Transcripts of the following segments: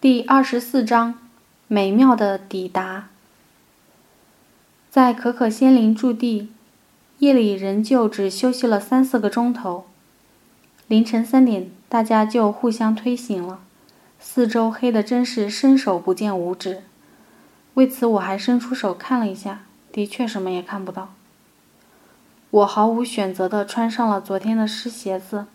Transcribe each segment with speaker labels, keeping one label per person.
Speaker 1: 第二十四章，美妙的抵达。在可可仙林驻地，夜里仍旧只休息了三四个钟头。凌晨三点，大家就互相推醒了。四周黑的真是伸手不见五指。为此，我还伸出手看了一下，的确什么也看不到。我毫无选择地穿上了昨天的湿鞋子，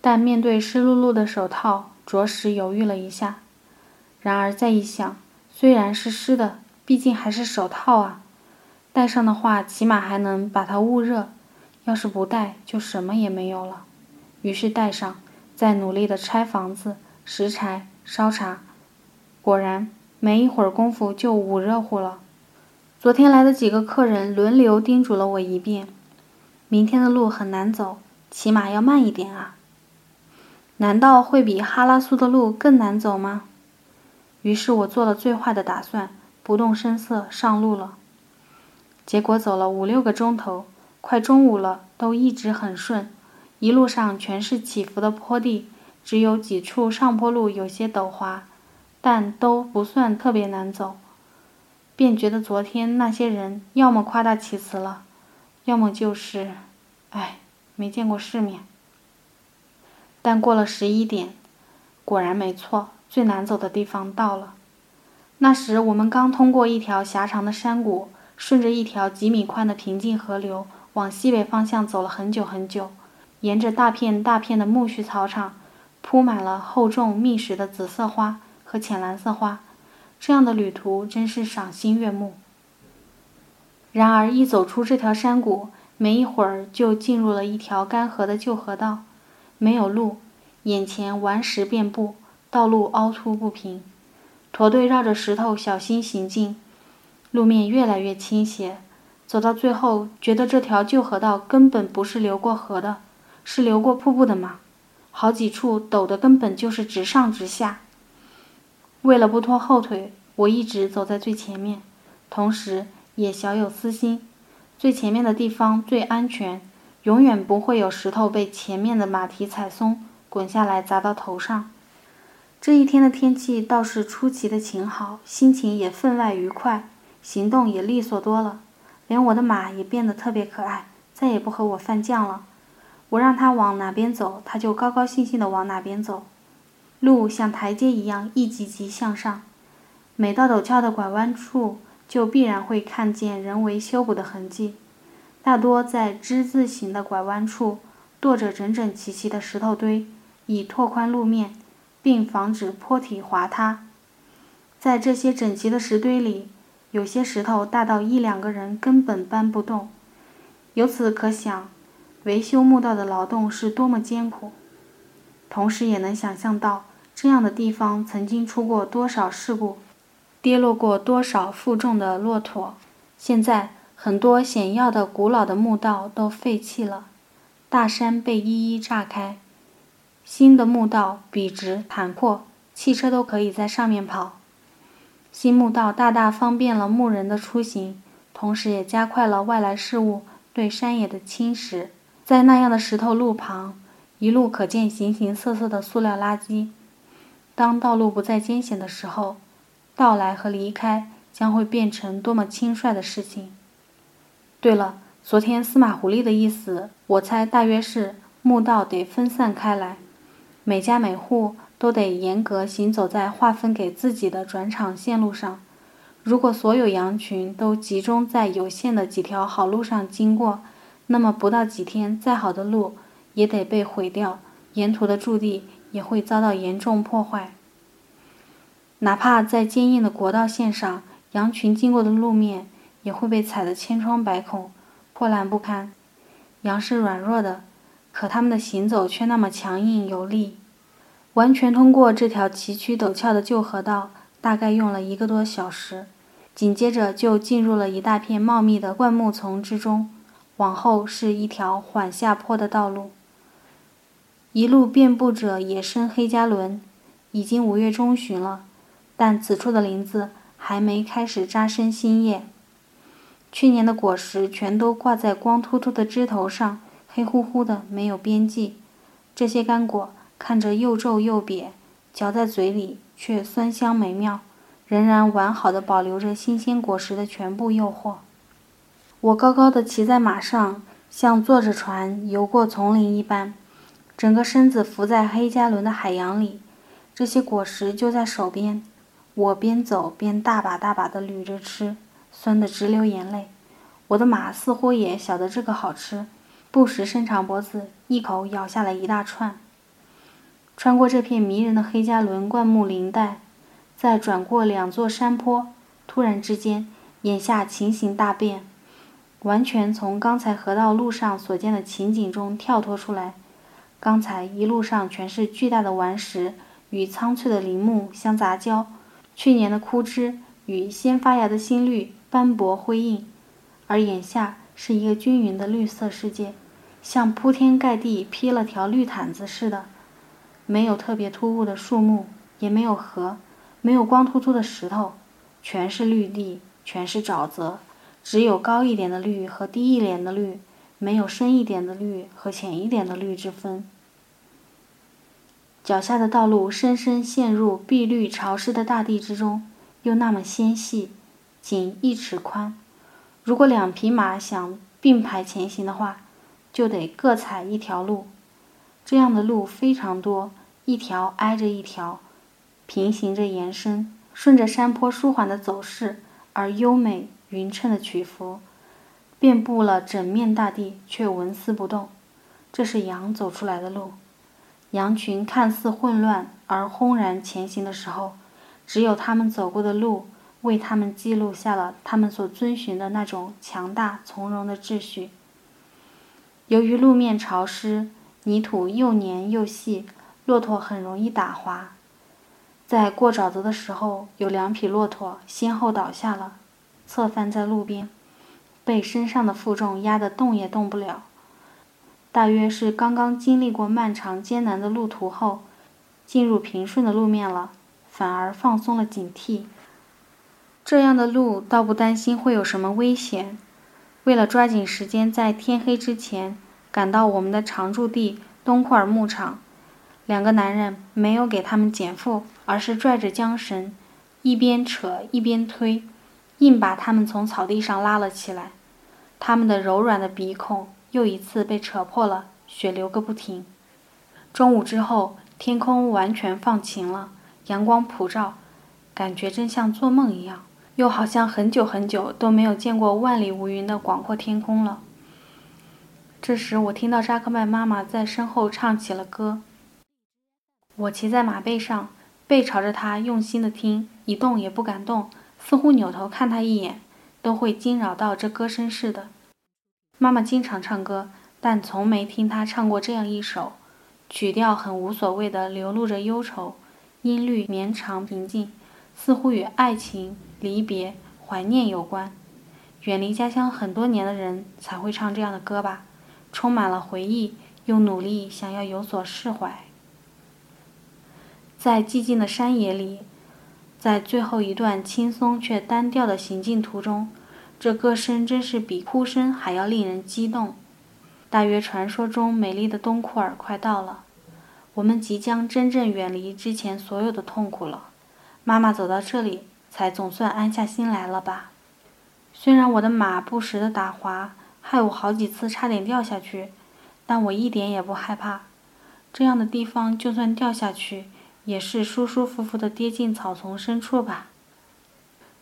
Speaker 1: 但面对湿漉漉的手套。着实犹豫了一下，然而再一想，虽然是湿的，毕竟还是手套啊，戴上的话起码还能把它捂热，要是不戴就什么也没有了。于是戴上，再努力的拆房子、拾柴、烧茶，果然没一会儿功夫就捂热乎了。昨天来的几个客人轮流叮嘱了我一遍：明天的路很难走，起码要慢一点啊。难道会比哈拉苏的路更难走吗？于是我做了最坏的打算，不动声色上路了。结果走了五六个钟头，快中午了，都一直很顺，一路上全是起伏的坡地，只有几处上坡路有些陡滑，但都不算特别难走。便觉得昨天那些人要么夸大其词了，要么就是，唉，没见过世面。但过了十一点，果然没错，最难走的地方到了。那时我们刚通过一条狭长的山谷，顺着一条几米宽的平静河流往西北方向走了很久很久，沿着大片大片的苜蓿草场，铺满了厚重密实的紫色花和浅蓝色花，这样的旅途真是赏心悦目。然而一走出这条山谷，没一会儿就进入了一条干涸的旧河道。没有路，眼前顽石遍布，道路凹凸不平。驼队绕着石头小心行进，路面越来越倾斜。走到最后，觉得这条旧河道根本不是流过河的，是流过瀑布的嘛？好几处陡的根本就是直上直下。为了不拖后腿，我一直走在最前面，同时也小有私心：最前面的地方最安全。永远不会有石头被前面的马蹄踩松，滚下来砸到头上。这一天的天气倒是出奇的晴好，心情也分外愉快，行动也利索多了。连我的马也变得特别可爱，再也不和我犯犟了。我让它往哪边走，它就高高兴兴地往哪边走。路像台阶一样一级级向上，每到陡峭的拐弯处，就必然会看见人为修补的痕迹。大多在之字形的拐弯处，垛着整整齐齐的石头堆，以拓宽路面，并防止坡体滑塌。在这些整齐的石堆里，有些石头大到一两个人根本搬不动。由此可想，维修墓道的劳动是多么艰苦。同时也能想象到，这样的地方曾经出过多少事故，跌落过多少负重的骆驼。现在。很多险要的古老的墓道都废弃了，大山被一一炸开，新的墓道笔直坦阔，汽车都可以在上面跑。新墓道大大方便了牧人的出行，同时也加快了外来事物对山野的侵蚀。在那样的石头路旁，一路可见形形色色的塑料垃圾。当道路不再艰险的时候，到来和离开将会变成多么轻率的事情。对了，昨天司马狐狸的意思，我猜大约是墓道得分散开来，每家每户都得严格行走在划分给自己的转场线路上。如果所有羊群都集中在有限的几条好路上经过，那么不到几天，再好的路也得被毁掉，沿途的驻地也会遭到严重破坏。哪怕在坚硬的国道线上，羊群经过的路面。也会被踩得千疮百孔、破烂不堪。羊是软弱的，可它们的行走却那么强硬有力。完全通过这条崎岖陡峭的旧河道，大概用了一个多小时。紧接着就进入了一大片茂密的灌木丛之中，往后是一条缓下坡的道路。一路遍布着野生黑加仑。已经五月中旬了，但此处的林子还没开始扎生新叶。去年的果实全都挂在光秃秃的枝头上，黑乎乎的，没有边际。这些干果看着又皱又瘪，嚼在嘴里却酸香美妙，仍然完好的保留着新鲜果实的全部诱惑。我高高的骑在马上，像坐着船游过丛林一般，整个身子浮在黑加仑的海洋里。这些果实就在手边，我边走边大把大把地捋着吃，酸得直流眼泪。我的马似乎也晓得这个好吃，不时伸长脖子，一口咬下来一大串。穿过这片迷人的黑加仑灌木林带，再转过两座山坡，突然之间，眼下情形大变，完全从刚才河道路上所见的情景中跳脱出来。刚才一路上全是巨大的顽石。与苍翠的林木相杂交，去年的枯枝与先发芽的新绿斑驳辉映，而眼下是一个均匀的绿色世界，像铺天盖地披了条绿毯子似的。没有特别突兀的树木，也没有河，没有光秃秃的石头，全是绿地，全是沼泽，只有高一点的绿和低一点的绿，没有深一点的绿和浅一点的绿之分。脚下的道路深深陷入碧绿潮湿的大地之中，又那么纤细，仅一尺宽。如果两匹马想并排前行的话，就得各踩一条路。这样的路非常多，一条挨着一条，平行着延伸，顺着山坡舒缓的走势而优美匀称的曲幅，遍布了整面大地，却纹丝不动。这是羊走出来的路。羊群看似混乱而轰然前行的时候，只有他们走过的路为他们记录下了他们所遵循的那种强大从容的秩序。由于路面潮湿，泥土又黏又细，骆驼很容易打滑。在过沼泽的时候，有两匹骆驼先后倒下了，侧翻在路边，被身上的负重压得动也动不了。大约是刚刚经历过漫长艰难的路途后，进入平顺的路面了，反而放松了警惕。这样的路倒不担心会有什么危险。为了抓紧时间在天黑之前赶到我们的常驻地东库尔牧场，两个男人没有给他们减负，而是拽着缰绳，一边扯一边推，硬把他们从草地上拉了起来。他们的柔软的鼻孔。又一次被扯破了，血流个不停。中午之后，天空完全放晴了，阳光普照，感觉真像做梦一样，又好像很久很久都没有见过万里无云的广阔天空了。这时，我听到扎克曼妈妈在身后唱起了歌。我骑在马背上，背朝着她，用心的听，一动也不敢动，似乎扭头看她一眼，都会惊扰到这歌声似的。妈妈经常唱歌，但从没听她唱过这样一首，曲调很无所谓的流露着忧愁，音律绵长平静，似乎与爱情、离别、怀念有关。远离家乡很多年的人才会唱这样的歌吧，充满了回忆，又努力想要有所释怀。在寂静的山野里，在最后一段轻松却单调的行进途中。这歌声真是比哭声还要令人激动。大约传说中美丽的东库尔快到了，我们即将真正远离之前所有的痛苦了。妈妈走到这里，才总算安下心来了吧？虽然我的马不时的打滑，害我好几次差点掉下去，但我一点也不害怕。这样的地方，就算掉下去，也是舒舒服服的跌进草丛深处吧。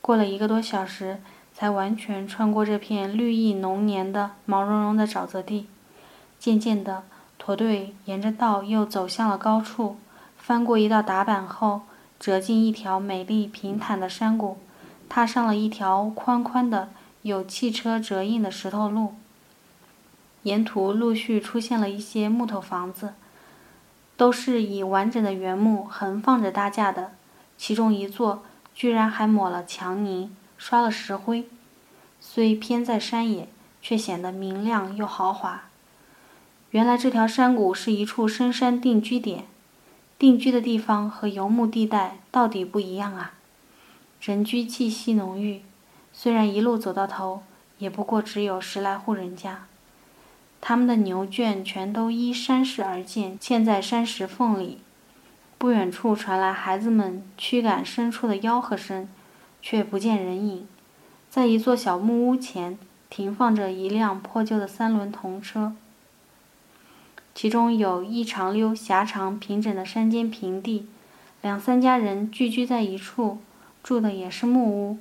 Speaker 1: 过了一个多小时。才完全穿过这片绿意浓黏的毛茸茸的沼泽地。渐渐的，驼队沿着道又走向了高处，翻过一道打板后，折进一条美丽平坦的山谷，踏上了一条宽宽的、有汽车辙印的石头路。沿途陆续出现了一些木头房子，都是以完整的原木横放着搭架的，其中一座居然还抹了墙泥。刷了石灰，虽偏在山野，却显得明亮又豪华。原来这条山谷是一处深山定居点，定居的地方和游牧地带到底不一样啊！人居气息浓郁，虽然一路走到头，也不过只有十来户人家。他们的牛圈全都依山势而建，嵌在山石缝里。不远处传来孩子们驱赶牲畜的吆喝声，却不见人影。在一座小木屋前，停放着一辆破旧的三轮童车，其中有一长溜狭长平整的山间平地，两三家人聚居在一处，住的也是木屋。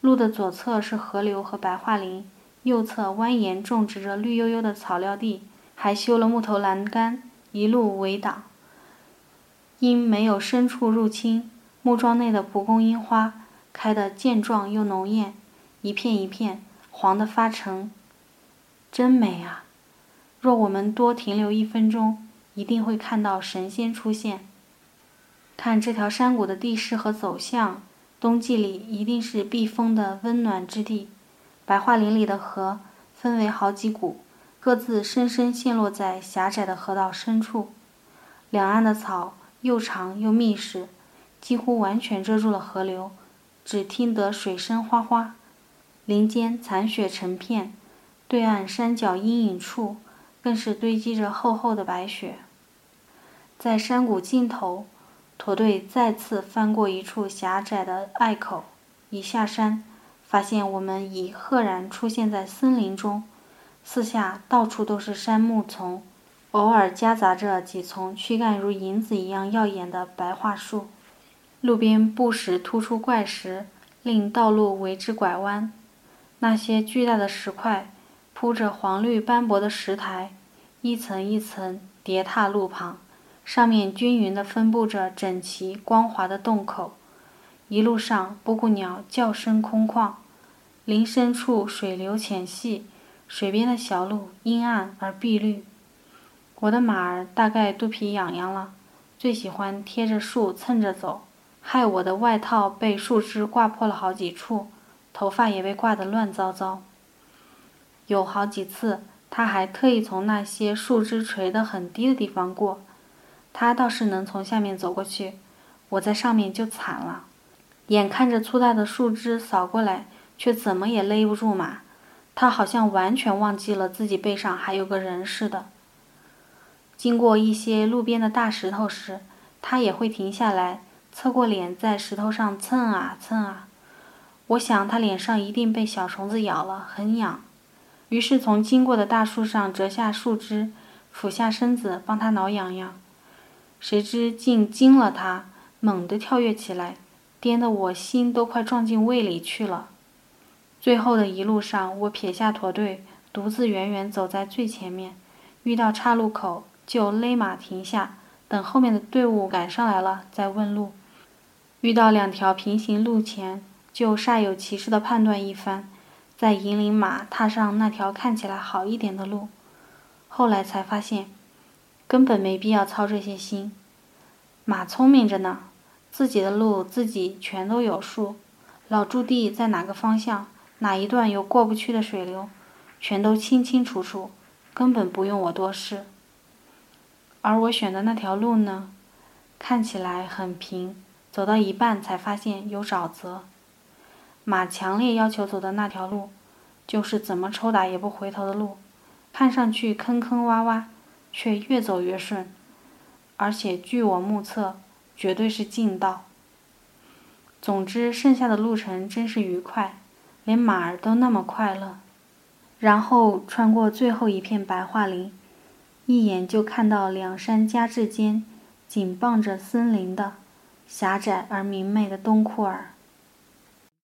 Speaker 1: 路的左侧是河流和白桦林，右侧蜿蜒种植着绿油油的草料地，还修了木头栏杆，一路围挡。因没有牲畜入侵，木桩内的蒲公英花开得健壮又浓艳，一片一片黄得发沉，真美啊！若我们多停留一分钟，一定会看到神仙出现。看这条山谷的地势和走向，冬季里一定是避风的温暖之地。白桦林里的河分为好几股，各自深深陷落在狭窄的河道深处，两岸的草。又长又密实，几乎完全遮住了河流，只听得水声哗哗。林间残雪成片，对岸山脚阴影处更是堆积着厚厚的白雪。在山谷尽头，驼队再次翻过一处狭窄的隘口，一下山，发现我们已赫然出现在森林中，四下到处都是杉木丛。偶尔夹杂着几丛躯干如银子一样耀眼的白桦树，路边不时突出怪石，令道路为之拐弯。那些巨大的石块铺着黄绿斑驳的石台，一层一层叠踏路旁，上面均匀地分布着整齐光滑的洞口。一路上，布谷鸟叫声空旷，林深处水流浅细，水边的小路阴暗而碧绿。我的马儿大概肚皮痒痒了，最喜欢贴着树蹭着走，害我的外套被树枝挂破了好几处，头发也被挂得乱糟糟。有好几次，他还特意从那些树枝垂得很低的地方过，他倒是能从下面走过去，我在上面就惨了，眼看着粗大的树枝扫过来，却怎么也勒不住马，他好像完全忘记了自己背上还有个人似的。经过一些路边的大石头时，他也会停下来，侧过脸在石头上蹭啊蹭啊。我想他脸上一定被小虫子咬了，很痒。于是从经过的大树上折下树枝，俯下身子帮它挠痒痒。谁知竟惊了它，猛地跳跃起来，颠得我心都快撞进胃里去了。最后的一路上，我撇下驼队，独自远远走在最前面，遇到岔路口。就勒马停下，等后面的队伍赶上来了再问路。遇到两条平行路前，就煞有其事地判断一番，再引领马踏上那条看起来好一点的路。后来才发现，根本没必要操这些心。马聪明着呢，自己的路自己全都有数。老驻地在哪个方向，哪一段有过不去的水流，全都清清楚楚，根本不用我多事。而我选的那条路呢，看起来很平，走到一半才发现有沼泽。马强烈要求走的那条路，就是怎么抽打也不回头的路，看上去坑坑洼洼，却越走越顺，而且据我目测，绝对是近道。总之，剩下的路程真是愉快，连马儿都那么快乐。然后穿过最后一片白桦林。一眼就看到两山夹峙间，紧傍着森林的狭窄而明媚的东库尔。